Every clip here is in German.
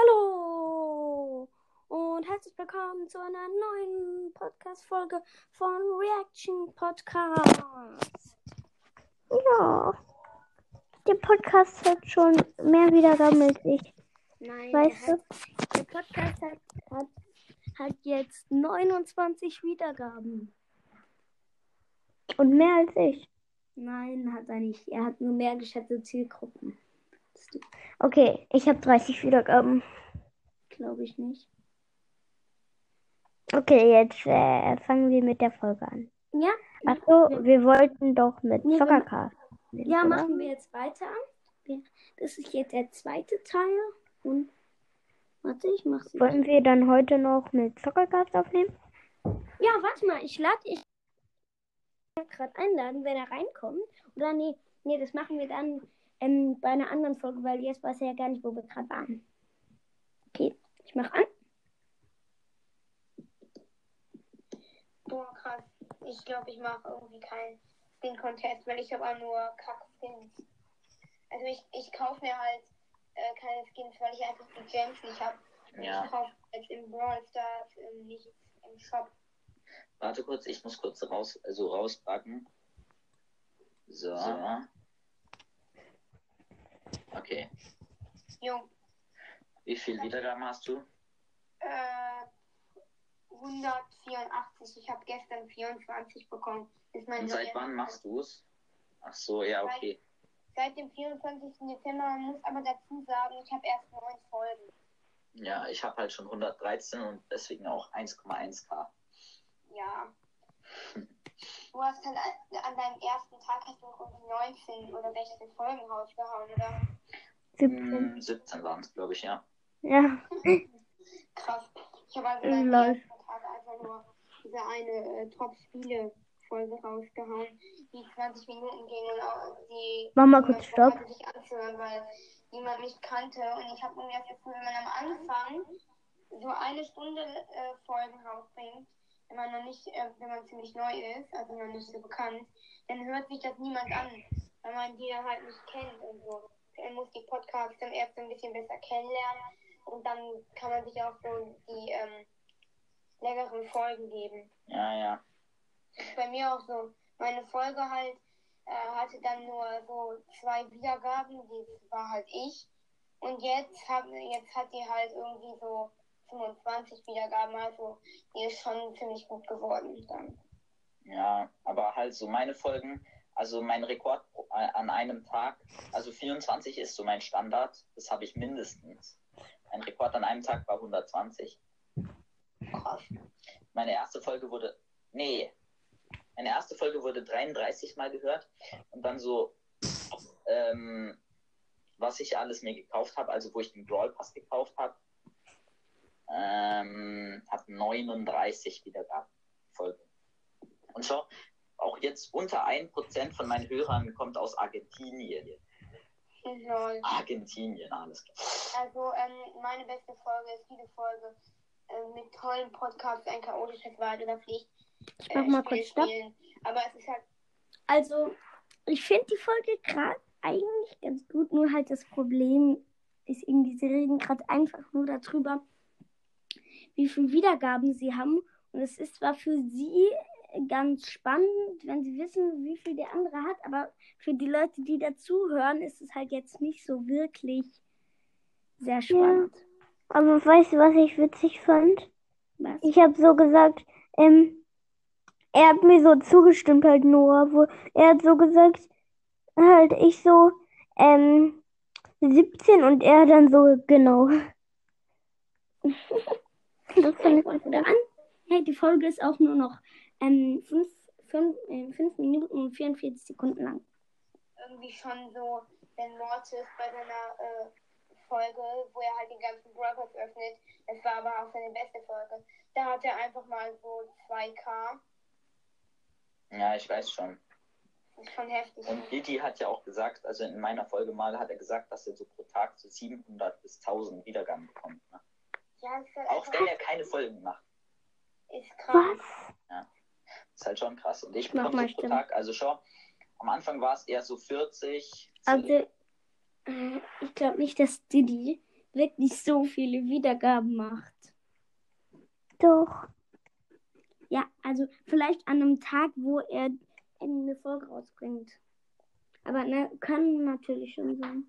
Hallo und herzlich willkommen zu einer neuen Podcast-Folge von Reaction Podcast. Ja. Der Podcast hat schon mehr Wiedergaben als ich. Nein, Weißt der, du? hat, der Podcast hat, hat, hat jetzt 29 Wiedergaben. Und mehr als ich. Nein, hat er nicht. Er hat nur mehr geschätzte Zielgruppen. Okay, ich habe 30 Wiedergaben. glaube ich nicht. Okay, jetzt äh, fangen wir mit der Folge an. Ja, Achso, wir wollten doch mit Nee, Zockercast. ja, oder? machen wir jetzt weiter. Das ist jetzt der zweite Teil. Und warte, ich mache sie. Wollen wir dann heute noch mit Zockercast aufnehmen? Ja, warte mal, ich lade ich gerade einladen, wenn er reinkommt. Oder nee, nee, das machen wir dann ähm, bei einer anderen Folge, weil jetzt weiß er ja gar nicht, wo wir gerade waren. Okay, ich mache an. Boah, krass. Ich glaube, ich mache irgendwie keinen Skin-Contest, weil ich habe auch nur Kack-Skins. Also ich, ich kaufe mir halt äh, keine Skins, weil ich einfach die Gems nicht habe. Ja. Ich kaufe jetzt im Brawl Stars ähm, nicht im Shop. Warte kurz, ich muss kurz raus, also rauspacken. So. Okay. Jo, Wie viel Wiedergaben hast du? äh, 184. Ich habe gestern 24 bekommen. Und seit wann machst du es? Ach so, ja, okay. Seit dem 24. Dezember. Man muss aber dazu sagen, ich habe erst neun Folgen. Ja, ich habe halt schon 113 und deswegen auch 1,1k. Ja. Du hast halt an deinem ersten Tag hast du irgendwie 19 oder 16 Folgen rausgehauen, oder? 17. Hm, 17 waren es, glaube ich, ja. Ja. Krass. Ich habe also an deinem ersten Tag einfach nur diese eine äh, Top-Spiele-Folge rausgehauen, die 20 Minuten ging und auch die Mach mal kurz Stopp. sich anzuhören, weil niemand mich kannte. Und ich habe irgendwie das Gefühl, wenn man am Anfang so eine Stunde äh, Folgen rausbringt, wenn man noch nicht, äh, wenn man ziemlich neu ist, also noch nicht so bekannt, dann hört sich das niemand an, weil man die halt nicht kennt und so. Man muss die Podcasts dann erst ein bisschen besser kennenlernen und dann kann man sich auch so die ähm, längeren Folgen geben. Ja, ja. Das ist bei mir auch so. Meine Folge halt äh, hatte dann nur so zwei Wiedergaben, die war halt ich. Und jetzt, hab, jetzt hat die halt irgendwie so 25 Wiedergaben, also die ist schon ziemlich gut geworden dann. Ja, aber halt so meine Folgen, also mein Rekord äh, an einem Tag, also 24 ist so mein Standard, das habe ich mindestens. Mein Rekord an einem Tag war 120. Krass. Meine erste Folge wurde, nee, meine erste Folge wurde 33 Mal gehört und dann so, ähm, was ich alles mir gekauft habe, also wo ich den Brawl Pass gekauft habe, ähm, hat 39 Wiedergaben Folgen. Und schau, auch jetzt unter 1% von meinen Hörern kommt aus Argentinien. Lol. Argentinien, alles klar. Also ähm, meine beste Folge ist diese Folge äh, mit tollen Podcasts, ein chaotisches Wahl oder Pflicht. Ich mach mal kurz Stopp. spielen. Aber es ist halt Also, ich finde die Folge gerade eigentlich ganz gut, nur halt das Problem ist irgendwie, sie reden gerade einfach nur darüber, wie viele Wiedergaben sie haben. Und es ist zwar für sie ganz spannend, wenn sie wissen, wie viel der andere hat, aber für die Leute, die dazuhören, ist es halt jetzt nicht so wirklich sehr spannend. Aber weißt du, was ich witzig fand? Was? Ich habe so gesagt, ähm, er hat mir so zugestimmt, halt Noah, wo er hat so gesagt, halt ich so, ähm, 17 und er dann so, genau. Das fand ich Fang wieder an. Hey, die Folge ist auch nur noch 5 fünf, fünf, äh, fünf Minuten und 44 Sekunden lang. irgendwie schon so, wenn Mortis bei seiner äh, Folge, wo er halt den ganzen Brokers öffnet, das war aber auch seine beste Folge, da hat er einfach mal so 2K. Ja, ich weiß schon. Das ist schon heftig. Und Didi hat ja auch gesagt, also in meiner Folge mal hat er gesagt, dass er so pro Tag so 700 bis 1000 Wiedergaben bekommt. Ne? Ja, ist halt Auch wenn er keine Folgen macht. ist krass. Ist halt schon krass. Und ich bekomme so pro. Tag, also schau, am Anfang war es eher so 40. Also, äh, ich glaube nicht, dass Diddy wirklich so viele Wiedergaben macht. Doch. Ja, also vielleicht an einem Tag, wo er eine Folge rausbringt. Aber ne, kann natürlich schon sein.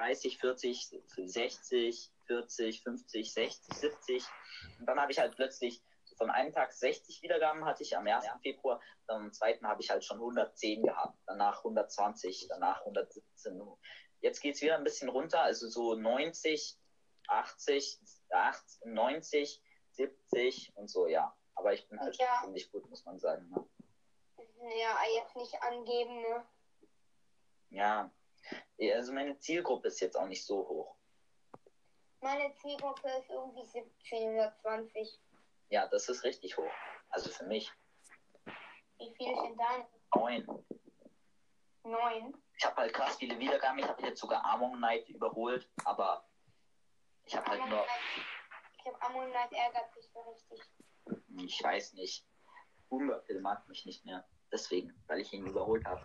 30, 40, 60, 40, 50, 60, 70. Und dann habe ich halt plötzlich von einem Tag 60 Wiedergaben hatte ich am 1. Februar. Dann am zweiten habe ich halt schon 110 gehabt. Danach 120, danach 117. Jetzt geht es wieder ein bisschen runter, also so 90, 80, 80 90, 70 und so, ja. Aber ich bin halt Ja. ziemlich gut, muss man sagen. Ne? Ja, jetzt nicht angeben, ne? Ja. Also meine Zielgruppe ist jetzt auch nicht so hoch. Meine Zielgruppe ist irgendwie 17 oder 20. Ja, das ist richtig hoch. Also für mich. Wie viele sind deine? Neun. Neun. Ich habe halt krass viele Wiedergaben. Ich habe jetzt sogar Among Knight überholt, aber ich habe halt nur, Ich glaube, Amon Knight ärgert sich so richtig. ich weiß nicht. Boomberkill mag mich nicht mehr. Deswegen, weil ich ihn überholt habe.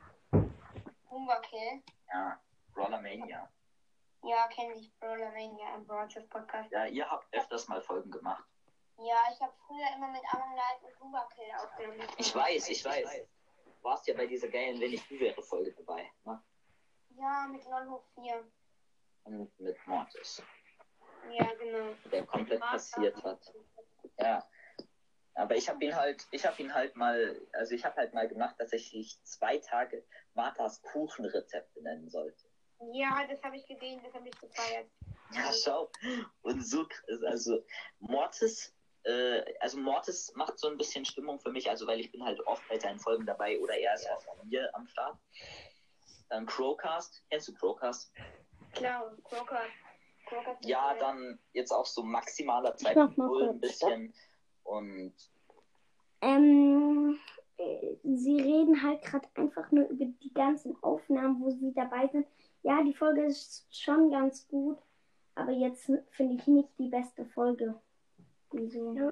Humberkill. Ja, Rollermania. Ja, kenne ich. Brawler Mania im Broadcast Podcast. Ja, ihr habt öfters mal Folgen gemacht. Ja, ich habe früher immer mit Amon Knight und Humberkill aufgenommen. Ich weiß, ich weiß. Du warst ja bei dieser geilen Wenn ich du wäre Folge dabei. Ne? Ja, mit Lolho 4. Und mit Mortis, Ja, genau. der komplett passiert hat. Ja. Aber ich habe ihn halt, ich habe ihn halt mal, also ich habe halt mal gemacht, dass ich zwei Tage Marthas Kuchenrezepte nennen sollte. Ja, das habe ich gesehen, das habe ich gefeiert. Ja, schau. Und so, krass, also Mortis, äh, also Mortis macht so ein bisschen Stimmung für mich, also weil ich bin halt oft bei seinen Folgen dabei oder er ist oft bei mir am Start. Dann Crowcast, kennst du Crowcast? Klar. Crocker ist Ja, dann jetzt auch so maximaler 2.0 ein bisschen. Und Ähm, äh, sie reden halt gerade einfach nur über die ganzen Aufnahmen, wo sie dabei sind. Ja, die Folge ist schon ganz gut, aber jetzt finde ich nicht die beste Folge. Wieso? Ja.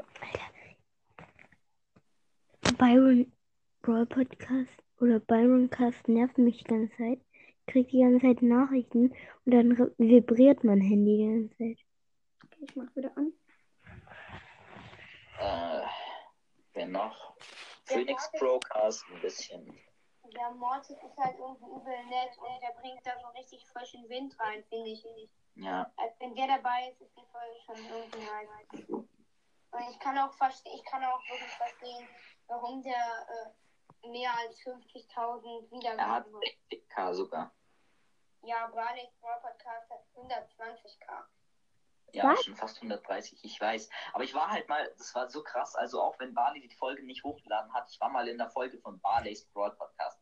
Byron Brawl Podcast oder Byron Cast nervt mich die ganze Zeit. Kriegt die ganze Zeit Nachrichten und dann vibriert mein Handy die ganze Zeit. Okay, ich mach wieder an. Äh, wer noch? Der Phoenix Mortis- Crowcast ein bisschen. Der Mortis ist halt irgendwie übel nett und der bringt da so richtig frischen Wind rein, finde ich. Ja, Also wenn der dabei ist, ist die Folge schon irgendwie nice. Und ich kann auch verstehen, ich kann auch wirklich verstehen, warum der äh, mehr als 50.000 er hat Wiedergaben hat. 60k sogar. Ja, Barley's Podcast hat 120k. Ja, Was? schon fast 130, ich weiß. Aber ich war halt mal, das war so krass, also auch wenn Barley die Folge nicht hochgeladen hat, ich war mal in der Folge von Barley's Brawl Podcast.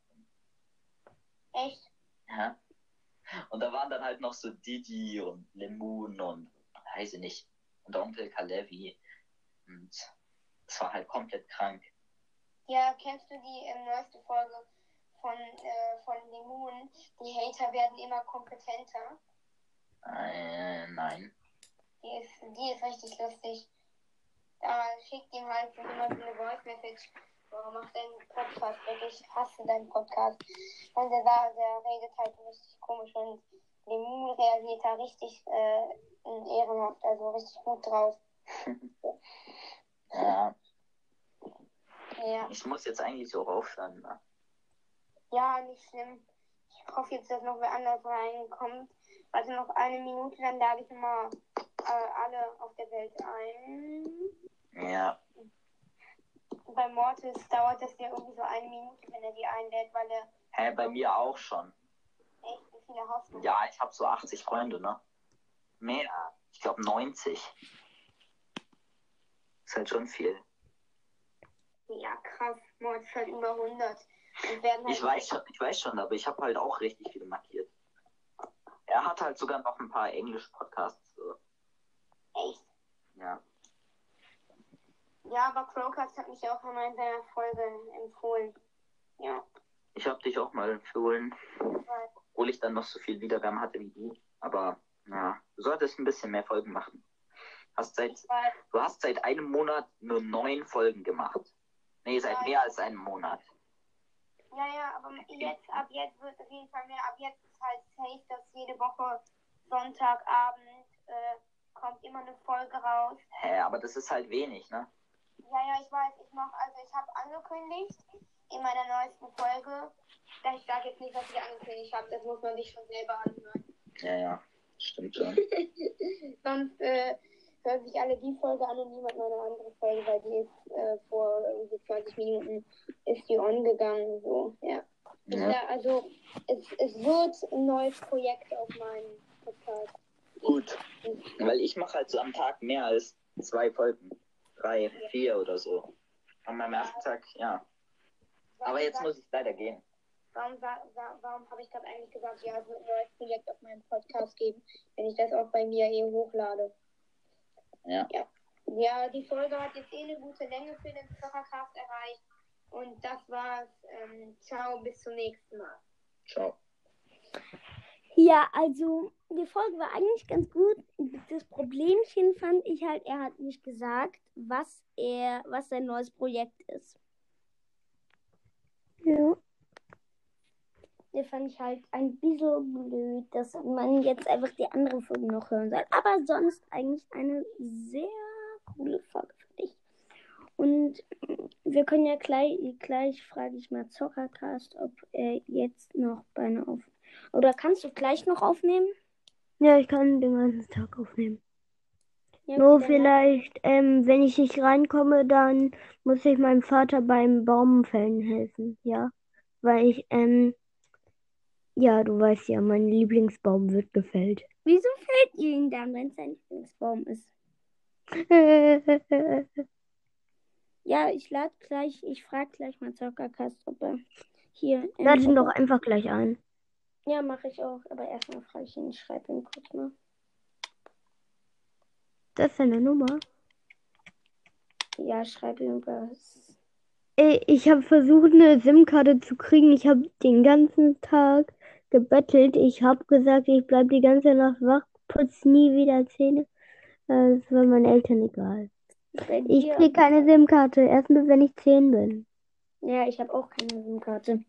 Echt? Ja. Und da waren dann halt noch so Didi und Lemon und weiß ich nicht. Und Onkel Kalevi. Und es war halt komplett krank. Ja, kennst du die äh, neueste Folge von, äh, von Lemon? Die Hater werden immer kompetenter. Äh, nein. Die ist, die ist richtig lustig. Da schickt ihm halt so immer so eine Voice Message. Warum macht dein Podcast weg? Ich hasse deinen Podcast. Und der, da- der redet halt so richtig komisch und Lemon reagiert da richtig äh, ehrenhaft, also richtig gut drauf. Ja, Ja. ich muss jetzt eigentlich auch aufhören. Ne? Ja, nicht schlimm. Ich hoffe jetzt, dass noch wer anders reinkommt. Also noch eine Minute, dann lade ich mal alle auf der Welt ein. Ja, Bei Mortis dauert das ja irgendwie so eine Minute, wenn er die einlädt, weil er hä, bei mir auch schon. echt wie viele hast du? Ja, ich habe so 80 Freunde, ne? Mehr. Ich glaube 90. Ist halt schon viel. Ja, krass. Mortis hat über 100. Und werden halt Ich weiß schon, ich weiß schon, aber ich habe halt auch richtig viele markiert. Er hat halt sogar noch ein paar englische Podcasts. So. Echt. Ja. Ja, aber Crowcast hat mich auch in seiner Folge empfohlen. Ja. Ich habe dich auch mal empfohlen, obwohl ich dann noch so viel Wiedergaben hatte wie du. Aber ja, du solltest ein bisschen mehr Folgen machen. Hast seit, du hast seit einem Monat nur neun Folgen gemacht. Nee, seit Ja. mehr als einem Monat. Ja, ja, aber jetzt, ab jetzt wird es auf jeden Fall mehr. Ab jetzt ist halt safe, dass jede Woche Sonntagabend äh, immer eine Folge raus. Hä, aber das ist halt wenig, ne? Ja, ja, ich weiß, ich mache, also ich habe angekündigt in meiner neuesten Folge, dass ich sage jetzt nicht, was ich angekündigt habe, das muss man sich schon selber anhören. Ja, ja. Stimmt schon. Sonst äh, hören sich alle die Folge an und niemand meine andere Folge, weil die ist äh, vor irgendwie 20 Minuten ist die on gegangen. So, ja. Ja. ja also es, es wird ein neues Projekt auf meinem Podcast. Gut. Weil ich mache halt so am Tag mehr als zwei Folgen. Drei, vier oder so. An meinem ersten Tag, ja. Aber jetzt muss ich leider gehen. Warum, sa- warum habe ich gerade eigentlich gesagt, ja, es wird ein neues Projekt auf meinem Podcast geben, wenn ich das auch bei mir eh hochlade? Ja. Ja, ja die Folge hat jetzt eh eine gute Länge für den Zuckercast erreicht. Und das war's. Ähm, ciao, bis zum nächsten Mal. Ciao. Ja, also die Folge war eigentlich ganz gut. Das Problemchen fand ich halt, er hat nicht gesagt, was er, was sein neues Projekt ist. Ja. Der fand ich halt ein bisschen blöd, dass man jetzt einfach die andere Folge noch hören soll. Aber sonst eigentlich eine sehr coole Folge für dich. Und wir können ja gleich, gleich frage ich mal Zockercast, ob er jetzt noch bei einer auf. Oder kannst du gleich noch aufnehmen? Ja, ich kann den ganzen Tag aufnehmen. Ja, Nur dann- vielleicht, ähm, wenn ich nicht reinkomme, dann muss ich meinem Vater beim Baumfällen helfen, ja. Weil ich, ähm, ja, du weißt ja, mein Lieblingsbaum wird gefällt. Wieso fällt ihr ihn dann, wenn es sein Lieblingsbaum ist? Ja, ich lade gleich, ich frage gleich mal Zockercast, ob er hier. ähm, Lade ihn ob doch einfach gleich ein. Ja, mache ich auch. Aber erstmal frage ich ihn, schreibe ihm kurz mal. Das ist seine Nummer. Ja, schreibe ihm was. Ich habe versucht, eine SIM-Karte zu kriegen. Ich habe den ganzen Tag gebettelt. Ich habe gesagt, ich bleib die ganze Nacht wach, putz nie wieder Zähne. Äh, Das war meinen Eltern egal. Ich dir- krieg keine SIM-Karte, erst wenn ich 10 bin. Ja, ich habe auch keine SIM-Karte.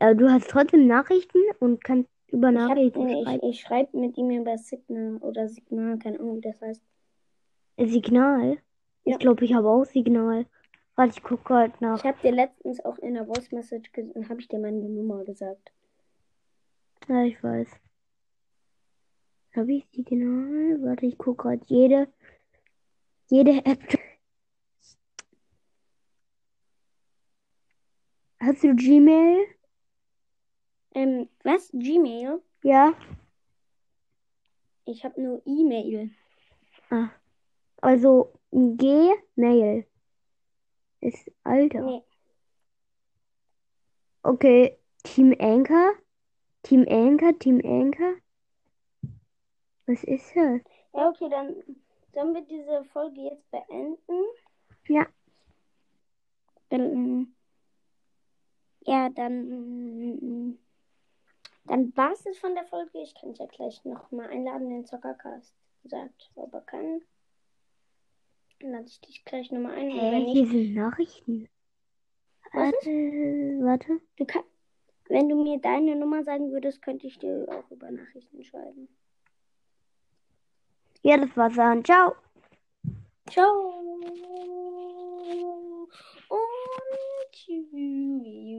Aber du hast trotzdem Nachrichten und kannst über Ich, hab- Nachrichten nee, ich, schreiben. ich schreibe mit ihm über Signal oder Signal, keine Ahnung, wie das heißt. Signal? Ja. Ich glaube, ich habe auch Signal. Warte, ich gucke gerade nach. Ich habe dir letztens auch in der Voice Message habe ich dir meine Nummer gesagt. Ja, ich weiß. Habe ich Signal? Warte, ich gucke gerade jede, jede App. Hast du Gmail? Ähm, was? Gmail? Ja. Ich habe nur E-Mail. Ah. Also Gmail. Ist Alter. Nee. Okay. Team Anchor? Team Anchor? Team Anchor? Was ist das? Ja, okay, dann sollen wir diese Folge jetzt beenden. Ja. Dann, ja, dann, dann war es von der Folge. Ich kann dich ja gleich nochmal einladen, den Zockercast sagt, ob er kann. Dann lade ich dich gleich nochmal ein. Wenn hier sind Nachrichten. Warte, warte. du kann, wenn du mir deine Nummer sagen würdest, könnte ich dir auch über Nachrichten schreiben. Ja, das war's dann. Ciao. Ciao. Und tschüss.